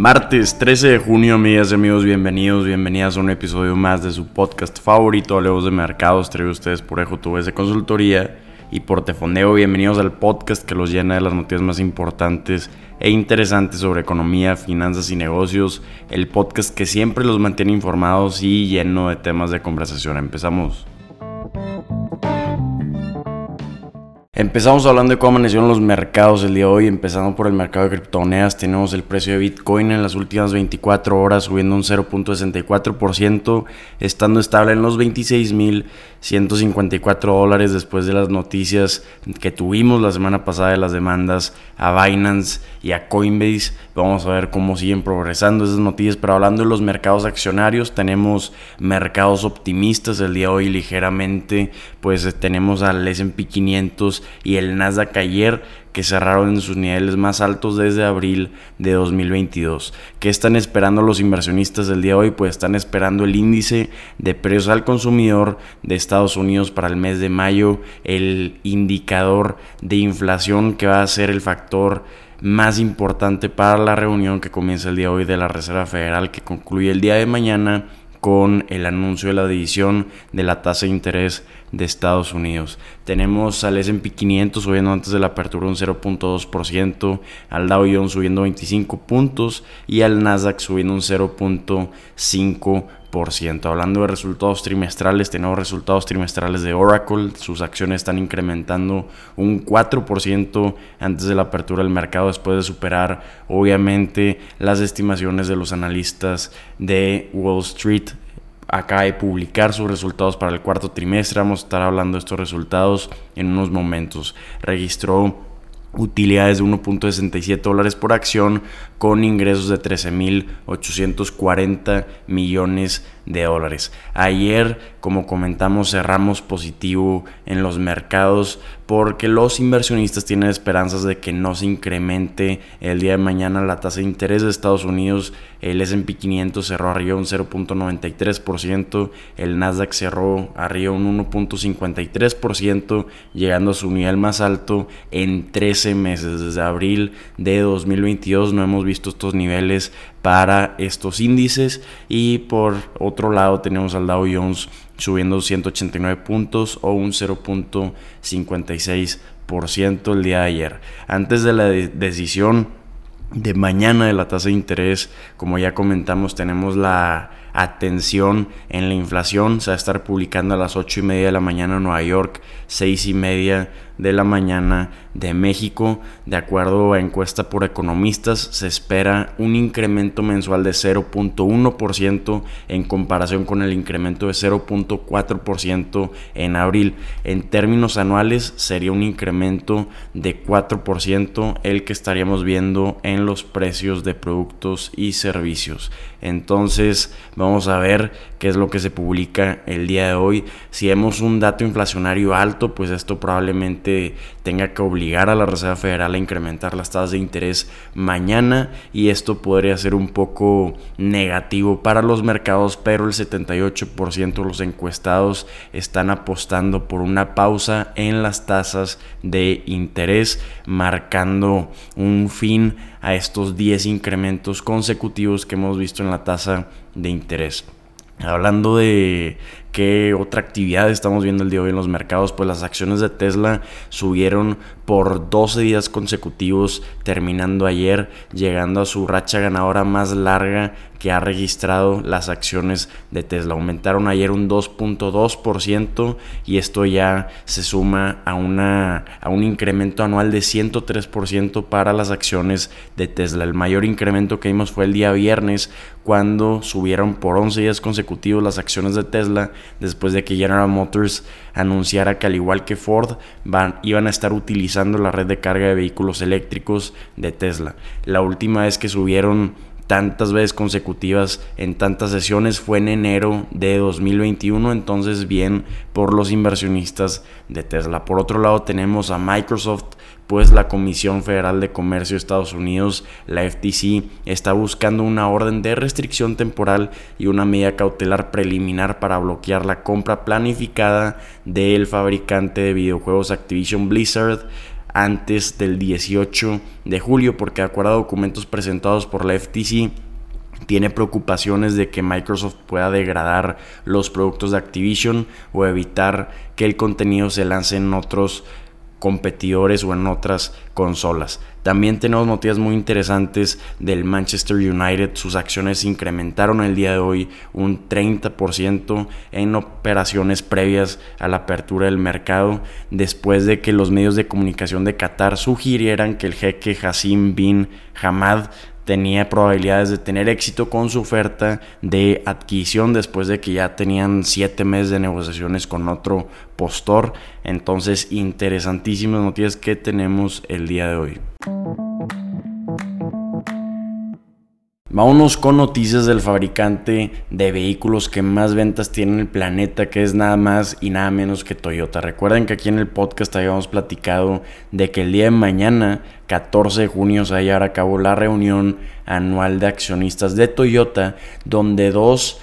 Martes 13 de junio, amigas y amigos, bienvenidos, bienvenidas a un episodio más de su podcast favorito, Hablemos de Mercados, traído ustedes por Ejo de Consultoría y por Tefondeo. Bienvenidos al podcast que los llena de las noticias más importantes e interesantes sobre economía, finanzas y negocios. El podcast que siempre los mantiene informados y lleno de temas de conversación. Empezamos. Empezamos hablando de cómo amanecieron los mercados el día de hoy, empezando por el mercado de criptomonedas, tenemos el precio de Bitcoin en las últimas 24 horas subiendo un 0.64%, estando estable en los 26.154 dólares después de las noticias que tuvimos la semana pasada de las demandas a Binance y a Coinbase. Vamos a ver cómo siguen progresando esas noticias, pero hablando de los mercados accionarios, tenemos mercados optimistas el día de hoy ligeramente, pues tenemos al S&P 500 y el Nasdaq ayer que cerraron en sus niveles más altos desde abril de 2022. ¿Qué están esperando los inversionistas del día de hoy? Pues están esperando el índice de precios al consumidor de Estados Unidos para el mes de mayo, el indicador de inflación que va a ser el factor más importante para la reunión que comienza el día de hoy de la Reserva Federal que concluye el día de mañana con el anuncio de la división de la tasa de interés de Estados Unidos. Tenemos al S&P 500 subiendo antes de la apertura un 0.2%, al Dow Jones subiendo 25 puntos y al Nasdaq subiendo un 0.5%. Hablando de resultados trimestrales, tenemos resultados trimestrales de Oracle. Sus acciones están incrementando un 4% antes de la apertura del mercado, después de superar obviamente las estimaciones de los analistas de Wall Street acaba de publicar sus resultados para el cuarto trimestre. Vamos a estar hablando de estos resultados en unos momentos. Registró utilidades de 1.67 dólares por acción con ingresos de 13.840 millones de dólares. Ayer, como comentamos, cerramos positivo en los mercados porque los inversionistas tienen esperanzas de que no se incremente el día de mañana la tasa de interés de Estados Unidos. El S&P 500 cerró arriba un 0.93%, el Nasdaq cerró arriba un 1.53%, llegando a su nivel más alto en 13 meses. Desde abril de 2022 no hemos visto estos niveles para estos índices y por otro lado tenemos al Dow Jones subiendo 189 puntos o un 0.56% el día de ayer. Antes de la decisión de mañana de la tasa de interés, como ya comentamos, tenemos la atención en la inflación. Se va a estar publicando a las 8 y media de la mañana en Nueva York, 6 y media de la mañana de México. De acuerdo a encuesta por economistas, se espera un incremento mensual de 0.1% en comparación con el incremento de 0.4% en abril. En términos anuales sería un incremento de 4% el que estaríamos viendo en los precios de productos y servicios. Entonces vamos a ver qué es lo que se publica el día de hoy. Si vemos un dato inflacionario alto, pues esto probablemente tenga que obligar a la Reserva Federal a incrementar las tasas de interés mañana y esto podría ser un poco negativo para los mercados, pero el 78% de los encuestados están apostando por una pausa en las tasas de interés, marcando un fin a estos 10 incrementos consecutivos que hemos visto en la tasa de interés. Hablando de qué otra actividad estamos viendo el día de hoy en los mercados, pues las acciones de Tesla subieron por 12 días consecutivos, terminando ayer, llegando a su racha ganadora más larga que ha registrado las acciones de Tesla. Aumentaron ayer un 2.2% y esto ya se suma a, una, a un incremento anual de 103% para las acciones de Tesla. El mayor incremento que vimos fue el día viernes cuando subieron por 11 días consecutivos las acciones de Tesla después de que General Motors anunciara que al igual que Ford van, iban a estar utilizando la red de carga de vehículos eléctricos de Tesla. La última vez que subieron tantas veces consecutivas en tantas sesiones fue en enero de 2021, entonces bien por los inversionistas de Tesla. Por otro lado tenemos a Microsoft, pues la Comisión Federal de Comercio de Estados Unidos, la FTC, está buscando una orden de restricción temporal y una medida cautelar preliminar para bloquear la compra planificada del fabricante de videojuegos Activision Blizzard antes del 18 de julio, porque de acuerdo a documentos presentados por la FTC, tiene preocupaciones de que Microsoft pueda degradar los productos de Activision o evitar que el contenido se lance en otros competidores o en otras consolas. También tenemos noticias muy interesantes del Manchester United. Sus acciones incrementaron el día de hoy un 30% en operaciones previas a la apertura del mercado, después de que los medios de comunicación de Qatar sugirieran que el jeque Hassim bin Hamad tenía probabilidades de tener éxito con su oferta de adquisición después de que ya tenían siete meses de negociaciones con otro postor. Entonces, interesantísimas noticias que tenemos el día de hoy. Vámonos con noticias del fabricante de vehículos que más ventas tiene en el planeta, que es nada más y nada menos que Toyota. Recuerden que aquí en el podcast habíamos platicado de que el día de mañana, 14 de junio, se va a llevar a cabo la reunión anual de accionistas de Toyota, donde dos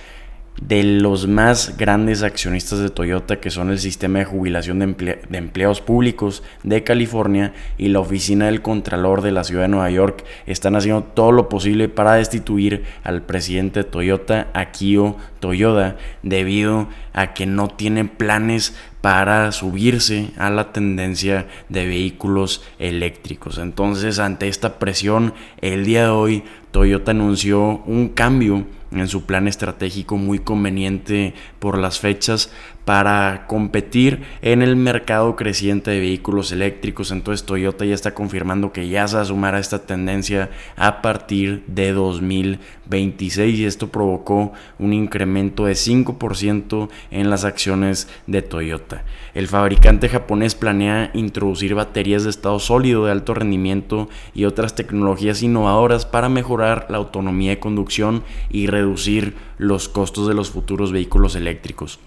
de los más grandes accionistas de Toyota, que son el sistema de jubilación de, empleados públicos de California y la oficina del Contralor de la ciudad de Nueva York, están haciendo todo lo posible para destituir al presidente de Toyota, Akio Toyoda, debido a que no tienen planes para subirse a la tendencia de vehículos eléctricos. Entonces, ante esta presión, el día de hoy Toyota anunció un cambio en su plan estratégico muy conveniente por las fechas para competir en el mercado creciente de vehículos eléctricos. Entonces Toyota ya está confirmando que ya se va a sumar a esta tendencia a partir de 2026 y esto provocó un incremento de 5% en las acciones de Toyota. El fabricante japonés planea introducir baterías de estado sólido de alto rendimiento y otras tecnologías innovadoras para mejorar la autonomía de conducción y reducir los costos de los futuros vehículos eléctricos.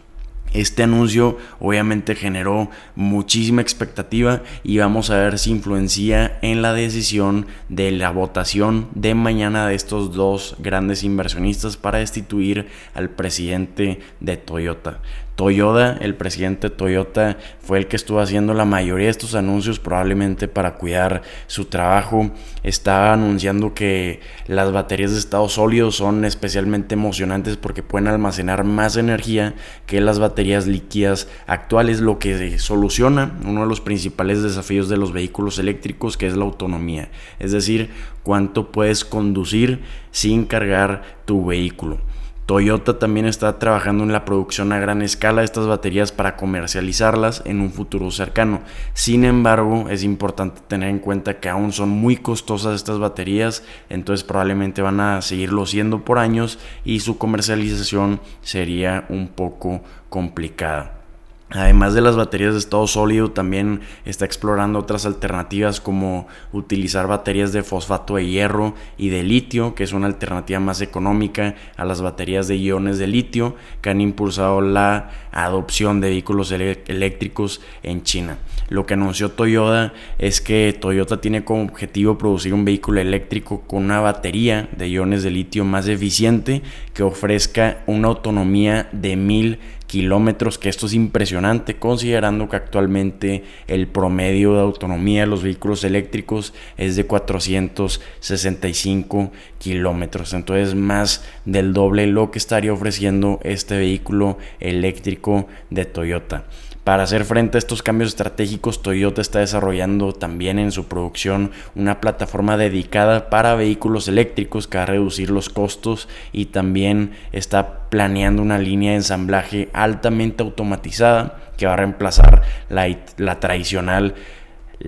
Este anuncio obviamente generó muchísima expectativa y vamos a ver si influencia en la decisión de la votación de mañana de estos dos grandes inversionistas para destituir al presidente de Toyota. Toyota, el presidente Toyota, fue el que estuvo haciendo la mayoría de estos anuncios probablemente para cuidar su trabajo. Estaba anunciando que las baterías de estado sólido son especialmente emocionantes porque pueden almacenar más energía que las baterías líquidas actuales, lo que soluciona uno de los principales desafíos de los vehículos eléctricos, que es la autonomía. Es decir, cuánto puedes conducir sin cargar tu vehículo. Toyota también está trabajando en la producción a gran escala de estas baterías para comercializarlas en un futuro cercano. Sin embargo, es importante tener en cuenta que aún son muy costosas estas baterías, entonces probablemente van a seguirlo siendo por años y su comercialización sería un poco complicada. Además de las baterías de estado sólido, también está explorando otras alternativas como utilizar baterías de fosfato de hierro y de litio, que es una alternativa más económica a las baterías de iones de litio, que han impulsado la adopción de vehículos eléctricos en China. Lo que anunció Toyota es que Toyota tiene como objetivo producir un vehículo eléctrico con una batería de iones de litio más eficiente que ofrezca una autonomía de 1000 kilómetros, que esto es impresionante considerando que actualmente el promedio de autonomía de los vehículos eléctricos es de 465 kilómetros. Entonces más del doble lo que estaría ofreciendo este vehículo eléctrico de Toyota. Para hacer frente a estos cambios estratégicos, Toyota está desarrollando también en su producción una plataforma dedicada para vehículos eléctricos que va a reducir los costos y también está planeando una línea de ensamblaje altamente automatizada que va a reemplazar la, la tradicional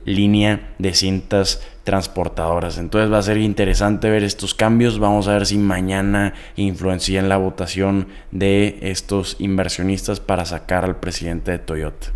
línea de cintas transportadoras. Entonces va a ser interesante ver estos cambios. Vamos a ver si mañana influencia en la votación de estos inversionistas para sacar al presidente de Toyota.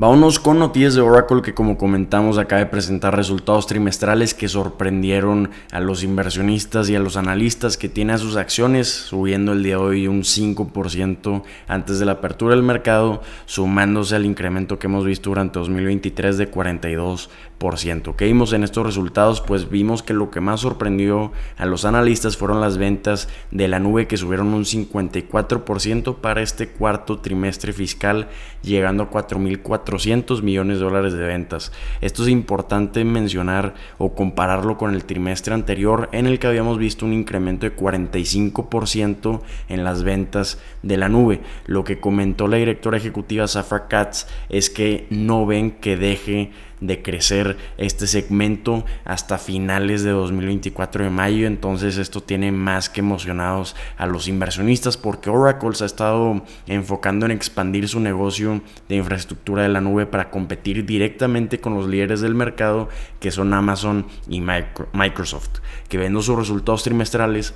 Vámonos con noticias de Oracle que como comentamos acaba de presentar resultados trimestrales que sorprendieron a los inversionistas y a los analistas que tiene a sus acciones subiendo el día de hoy un 5% antes de la apertura del mercado sumándose al incremento que hemos visto durante 2023 de 42%. ¿Qué vimos en estos resultados? Pues vimos que lo que más sorprendió a los analistas fueron las ventas de la nube que subieron un 54% para este cuarto trimestre fiscal llegando a 4.400 400 millones de dólares de ventas. Esto es importante mencionar o compararlo con el trimestre anterior en el que habíamos visto un incremento de 45% en las ventas de la nube. Lo que comentó la directora ejecutiva Safra Katz es que no ven que deje de crecer este segmento hasta finales de 2024 de mayo. Entonces esto tiene más que emocionados a los inversionistas porque Oracle se ha estado enfocando en expandir su negocio de infraestructura de la nube para competir directamente con los líderes del mercado que son Amazon y Microsoft, que viendo sus resultados trimestrales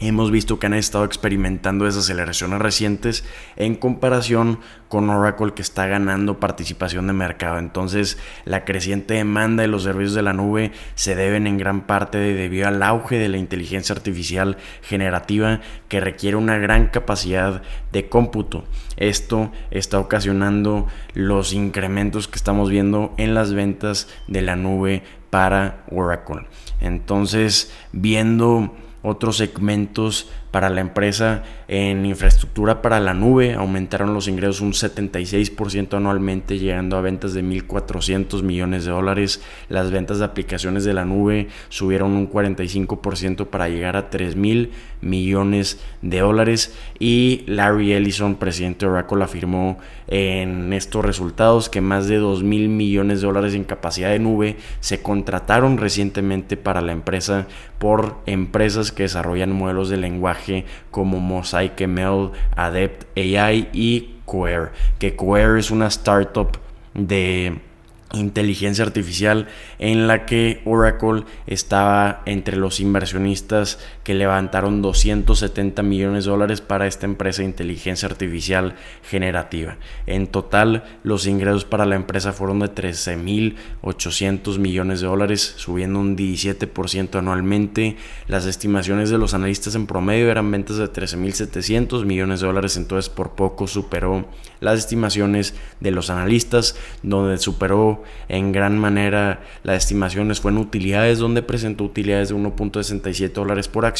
Hemos visto que han estado experimentando esas aceleraciones recientes en comparación con Oracle que está ganando participación de mercado. Entonces la creciente demanda de los servicios de la nube se deben en gran parte debido al auge de la inteligencia artificial generativa que requiere una gran capacidad de cómputo. Esto está ocasionando los incrementos que estamos viendo en las ventas de la nube para Oracle. Entonces viendo otros segmentos para la empresa en infraestructura para la nube aumentaron los ingresos un 76% anualmente llegando a ventas de 1.400 millones de dólares. Las ventas de aplicaciones de la nube subieron un 45% para llegar a 3.000 millones de dólares y Larry Ellison, presidente de Oracle, afirmó en estos resultados que más de 2.000 millones de dólares en capacidad de nube se contrataron recientemente para la empresa por empresas que desarrollan modelos de lenguaje como Mosaic ML, Adept AI y Queer, que Queer es una startup de inteligencia artificial en la que Oracle estaba entre los inversionistas que levantaron 270 millones de dólares para esta empresa de inteligencia artificial generativa. En total, los ingresos para la empresa fueron de 13.800 millones de dólares, subiendo un 17% anualmente. Las estimaciones de los analistas en promedio eran ventas de 13.700 millones de dólares, entonces por poco superó las estimaciones de los analistas, donde superó en gran manera las estimaciones fue en utilidades, donde presentó utilidades de 1.67 dólares por acción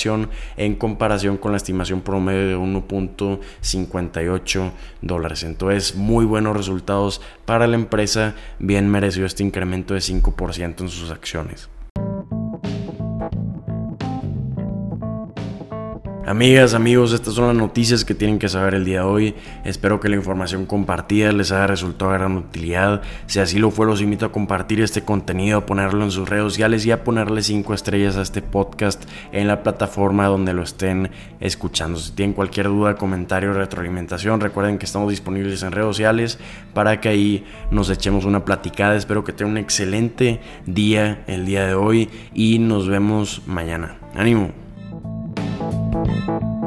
en comparación con la estimación promedio de 1.58 dólares. Entonces, muy buenos resultados para la empresa, bien mereció este incremento de 5% en sus acciones. Amigas, amigos, estas son las noticias que tienen que saber el día de hoy. Espero que la información compartida les haya resultado de gran utilidad. Si así lo fue, los invito a compartir este contenido, a ponerlo en sus redes sociales y a ponerle 5 estrellas a este podcast en la plataforma donde lo estén escuchando. Si tienen cualquier duda, comentario, retroalimentación, recuerden que estamos disponibles en redes sociales para que ahí nos echemos una platicada. Espero que tengan un excelente día el día de hoy y nos vemos mañana. Ánimo. Thank you.